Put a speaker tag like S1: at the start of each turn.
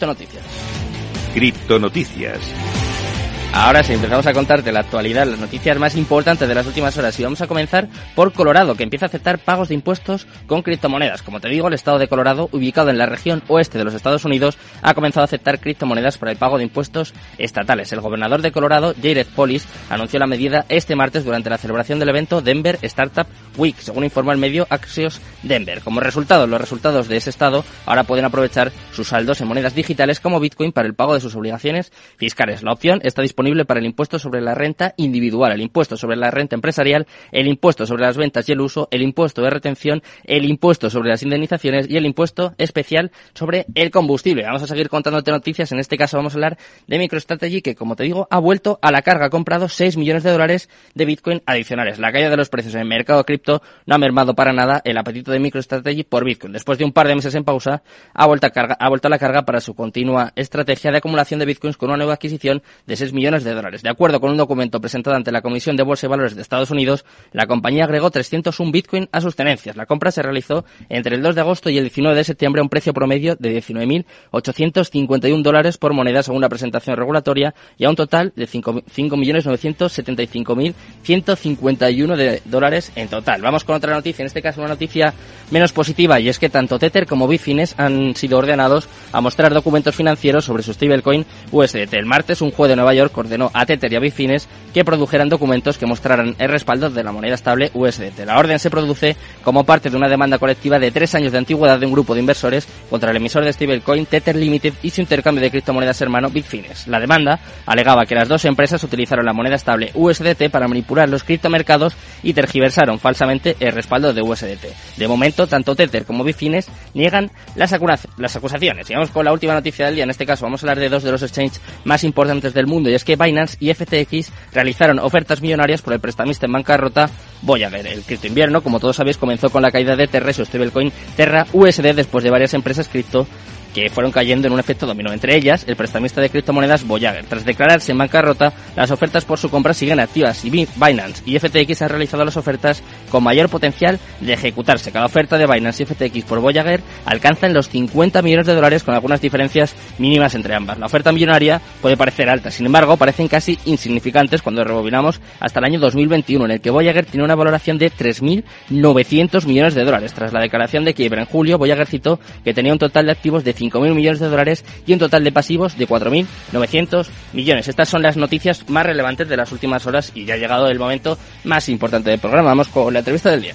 S1: Criptonoticias.
S2: Criptonoticias.
S1: Ahora sí, empezamos a contarte la actualidad, las noticias más importantes de las últimas horas y vamos a comenzar por Colorado, que empieza a aceptar pagos de impuestos con criptomonedas. Como te digo, el estado de Colorado, ubicado en la región oeste de los Estados Unidos, ha comenzado a aceptar criptomonedas para el pago de impuestos estatales. El gobernador de Colorado, Jared Polis, anunció la medida este martes durante la celebración del evento Denver Startup Week, según informó el medio Axios Denver. Como resultado, los resultados de ese estado ahora pueden aprovechar sus saldos en monedas digitales como Bitcoin para el pago de sus obligaciones fiscales. La opción está disponible para el impuesto sobre la renta individual, el impuesto sobre la renta empresarial, el impuesto sobre las ventas y el uso, el impuesto de retención, el impuesto sobre las indemnizaciones y el impuesto especial sobre el combustible. Vamos a seguir contándote noticias. En este caso vamos a hablar de MicroStrategy que, como te digo, ha vuelto a la carga. Ha comprado 6 millones de dólares de Bitcoin adicionales. La caída de los precios en el mercado cripto no ha mermado para nada el apetito de MicroStrategy por Bitcoin. Después de un par de meses en pausa, ha vuelto a, ha vuelto a la carga para su continua estrategia de acumulación de Bitcoins con una nueva adquisición de 6 millones de dólares. De acuerdo con un documento presentado ante la Comisión de Bolsa y Valores de Estados Unidos, la compañía agregó 301 Bitcoin a sus tenencias. La compra se realizó entre el 2 de agosto y el 19 de septiembre a un precio promedio de 19.851 dólares por moneda según la presentación regulatoria y a un total de 5.975.151 de dólares en total. Vamos con otra noticia, en este caso una noticia menos positiva y es que tanto Tether como Bitfinex han sido ordenados a mostrar documentos financieros sobre su stablecoin USDT. El martes un juez de Nueva York ordenó a Tether y a Bitfinex que produjeran documentos que mostraran el respaldo de la moneda estable USDT. La orden se produce como parte de una demanda colectiva de tres años de antigüedad de un grupo de inversores contra el emisor de stablecoin Tether Limited y su intercambio de criptomonedas hermano Bitfinex. La demanda alegaba que las dos empresas utilizaron la moneda estable USDT para manipular los criptomercados y tergiversaron falsamente el respaldo de USDT. De momento, tanto Tether como Bitfinex niegan las, las acusaciones. Y vamos con la última noticia del día. En este caso vamos a hablar de dos de los exchanges más importantes del mundo y es que Binance y FTX realizaron ofertas millonarias por el prestamista en bancarrota Voyager. El cripto invierno, como todos sabéis, comenzó con la caída de Terra su stablecoin Terra USD después de varias empresas cripto que fueron cayendo en un efecto dominó. Entre ellas, el prestamista de criptomonedas Voyager. Tras declararse en bancarrota, las ofertas por su compra siguen activas y Binance y FTX han realizado las ofertas con mayor potencial de ejecutarse. Cada oferta de Binance y FTX por Voyager alcanza en los 50 millones de dólares con algunas diferencias mínimas entre ambas. La oferta millonaria puede parecer alta, sin embargo, parecen casi insignificantes cuando rebobinamos hasta el año 2021, en el que Voyager tiene una valoración de 3.900 millones de dólares. Tras la declaración de quiebra en julio, Voyager citó que tenía un total de activos de 5.000 millones de dólares y un total de pasivos de 4.900 millones. Estas son las noticias más relevantes de las últimas horas y ya ha llegado el momento más importante del programa. Vamos con la entrevista del día.